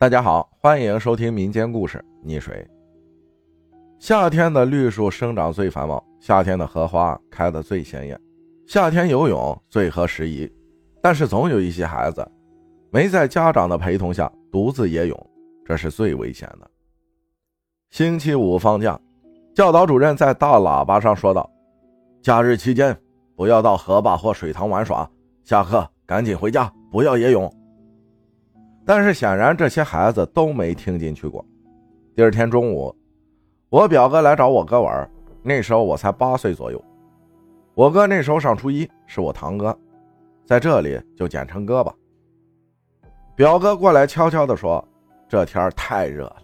大家好，欢迎收听民间故事《溺水》。夏天的绿树生长最繁茂，夏天的荷花开得最鲜艳，夏天游泳最合时宜。但是总有一些孩子没在家长的陪同下独自野泳，这是最危险的。星期五放假，教导主任在大喇叭上说道：“假日期间不要到河坝或水塘玩耍，下课赶紧回家，不要野泳。”但是显然这些孩子都没听进去过。第二天中午，我表哥来找我哥玩，那时候我才八岁左右。我哥那时候上初一，是我堂哥，在这里就简称哥吧。表哥过来悄悄地说：“这天太热了，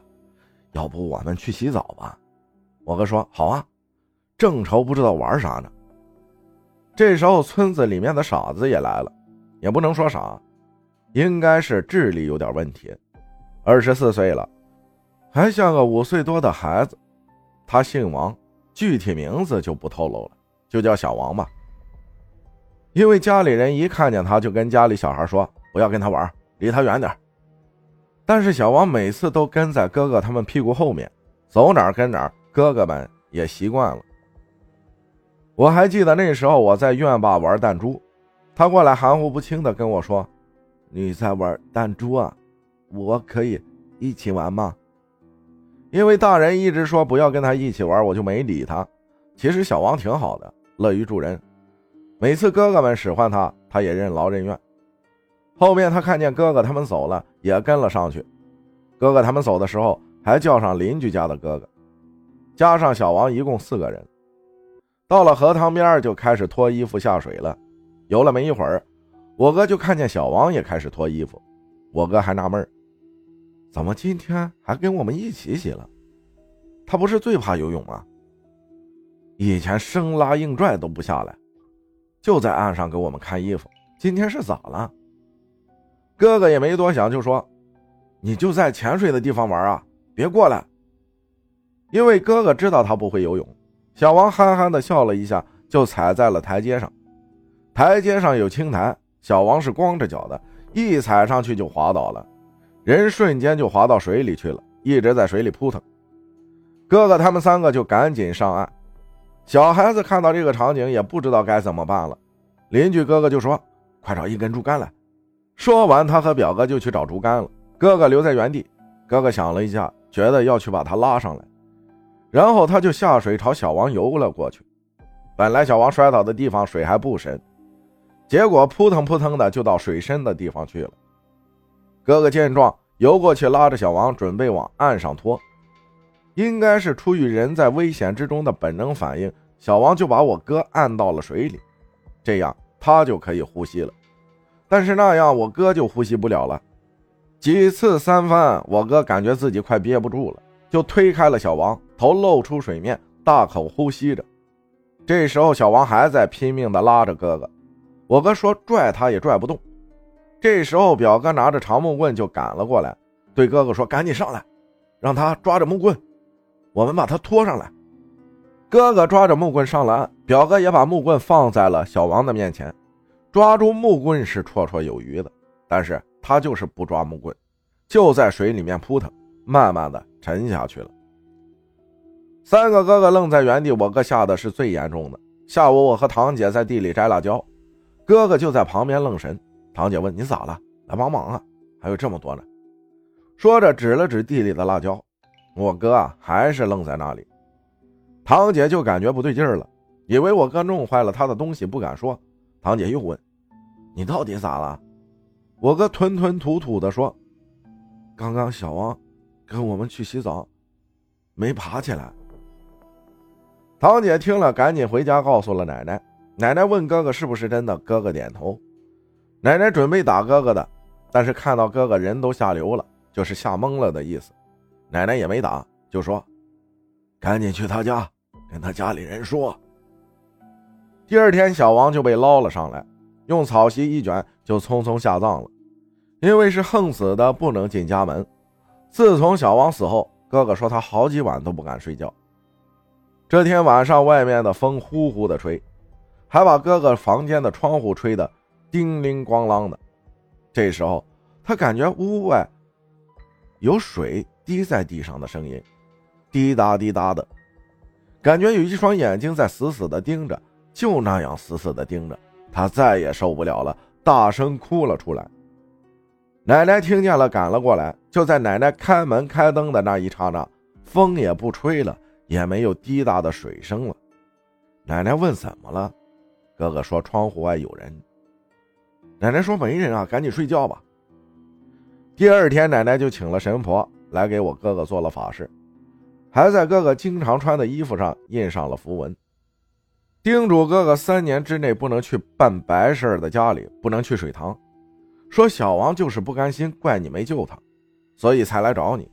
要不我们去洗澡吧？”我哥说：“好啊。”正愁不知道玩啥呢。这时候村子里面的傻子也来了，也不能说傻。应该是智力有点问题，二十四岁了，还像个五岁多的孩子。他姓王，具体名字就不透露了，就叫小王吧。因为家里人一看见他就跟家里小孩说：“不要跟他玩，离他远点。”但是小王每次都跟在哥哥他们屁股后面，走哪儿跟哪儿，哥哥们也习惯了。我还记得那时候我在院坝玩弹珠，他过来含糊不清的跟我说。你在玩弹珠啊？我可以一起玩吗？因为大人一直说不要跟他一起玩，我就没理他。其实小王挺好的，乐于助人。每次哥哥们使唤他，他也任劳任怨。后面他看见哥哥他们走了，也跟了上去。哥哥他们走的时候，还叫上邻居家的哥哥，加上小王，一共四个人。到了荷塘边，就开始脱衣服下水了。游了没一会儿。我哥就看见小王也开始脱衣服，我哥还纳闷怎么今天还跟我们一起洗了？他不是最怕游泳吗？以前生拉硬拽都不下来，就在岸上给我们看衣服，今天是咋了？哥哥也没多想，就说：“你就在潜水的地方玩啊，别过来。”因为哥哥知道他不会游泳，小王憨憨的笑了一下，就踩在了台阶上。台阶上有青苔。小王是光着脚的，一踩上去就滑倒了，人瞬间就滑到水里去了，一直在水里扑腾。哥哥他们三个就赶紧上岸。小孩子看到这个场景，也不知道该怎么办了。邻居哥哥就说：“快找一根竹竿来。”说完，他和表哥就去找竹竿了。哥哥留在原地。哥哥想了一下，觉得要去把他拉上来，然后他就下水朝小王游了过去。本来小王摔倒的地方水还不深。结果扑腾扑腾的就到水深的地方去了。哥哥见状，游过去拉着小王，准备往岸上拖。应该是出于人在危险之中的本能反应，小王就把我哥按到了水里，这样他就可以呼吸了。但是那样我哥就呼吸不了了。几次三番，我哥感觉自己快憋不住了，就推开了小王，头露出水面，大口呼吸着。这时候小王还在拼命地拉着哥哥。我哥说拽他也拽不动，这时候表哥拿着长木棍就赶了过来，对哥哥说：“赶紧上来，让他抓着木棍，我们把他拖上来。”哥哥抓着木棍上了岸，表哥也把木棍放在了小王的面前，抓住木棍是绰绰有余的，但是他就是不抓木棍，就在水里面扑腾，慢慢的沉下去了。三个哥哥愣在原地，我哥吓得是最严重的。下午我和堂姐在地里摘辣椒。哥哥就在旁边愣神，堂姐问：“你咋了？来帮忙啊？还有这么多呢。”说着指了指地里的辣椒。我哥啊还是愣在那里。堂姐就感觉不对劲了，以为我哥弄坏了他的东西，不敢说。堂姐又问：“你到底咋了？”我哥吞吞吐吐地说：“刚刚小王跟我们去洗澡，没爬起来。”堂姐听了，赶紧回家告诉了奶奶。奶奶问哥哥是不是真的，哥哥点头。奶奶准备打哥哥的，但是看到哥哥人都吓流了，就是吓懵了的意思。奶奶也没打，就说：“赶紧去他家，跟他家里人说。”第二天，小王就被捞了上来，用草席一卷，就匆匆下葬了。因为是横死的，不能进家门。自从小王死后，哥哥说他好几晚都不敢睡觉。这天晚上，外面的风呼呼的吹。还把哥哥房间的窗户吹得叮铃咣啷的。这时候，他感觉屋外有水滴在地上的声音，滴答滴答的，感觉有一双眼睛在死死的盯着，就那样死死的盯着。他再也受不了了，大声哭了出来。奶奶听见了，赶了过来。就在奶奶开门开灯的那一刹那，风也不吹了，也没有滴答的水声了。奶奶问：“怎么了？”哥哥说：“窗户外有人。”奶奶说：“没人啊，赶紧睡觉吧。”第二天，奶奶就请了神婆来给我哥哥做了法事，还在哥哥经常穿的衣服上印上了符文。叮嘱哥哥三年之内不能去办白事的家里，不能去水塘。说小王就是不甘心，怪你没救他，所以才来找你。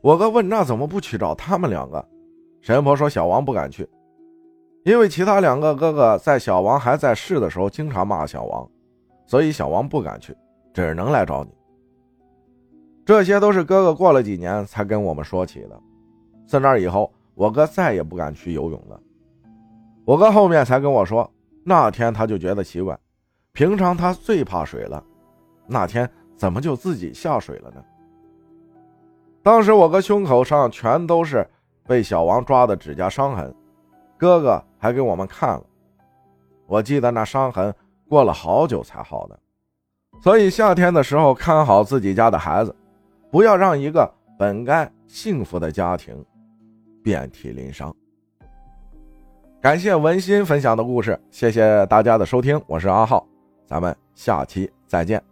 我哥问那怎么不去找他们两个？神婆说小王不敢去，因为其他两个哥哥在小王还在世的时候经常骂小王，所以小王不敢去，只能来找你。这些都是哥哥过了几年才跟我们说起的。自那以后，我哥再也不敢去游泳了。我哥后面才跟我说，那天他就觉得奇怪，平常他最怕水了，那天怎么就自己下水了呢？当时我哥胸口上全都是被小王抓的指甲伤痕，哥哥还给我们看了。我记得那伤痕过了好久才好的，所以夏天的时候看好自己家的孩子，不要让一个本该幸福的家庭遍体鳞伤。感谢文心分享的故事，谢谢大家的收听，我是阿浩，咱们下期再见。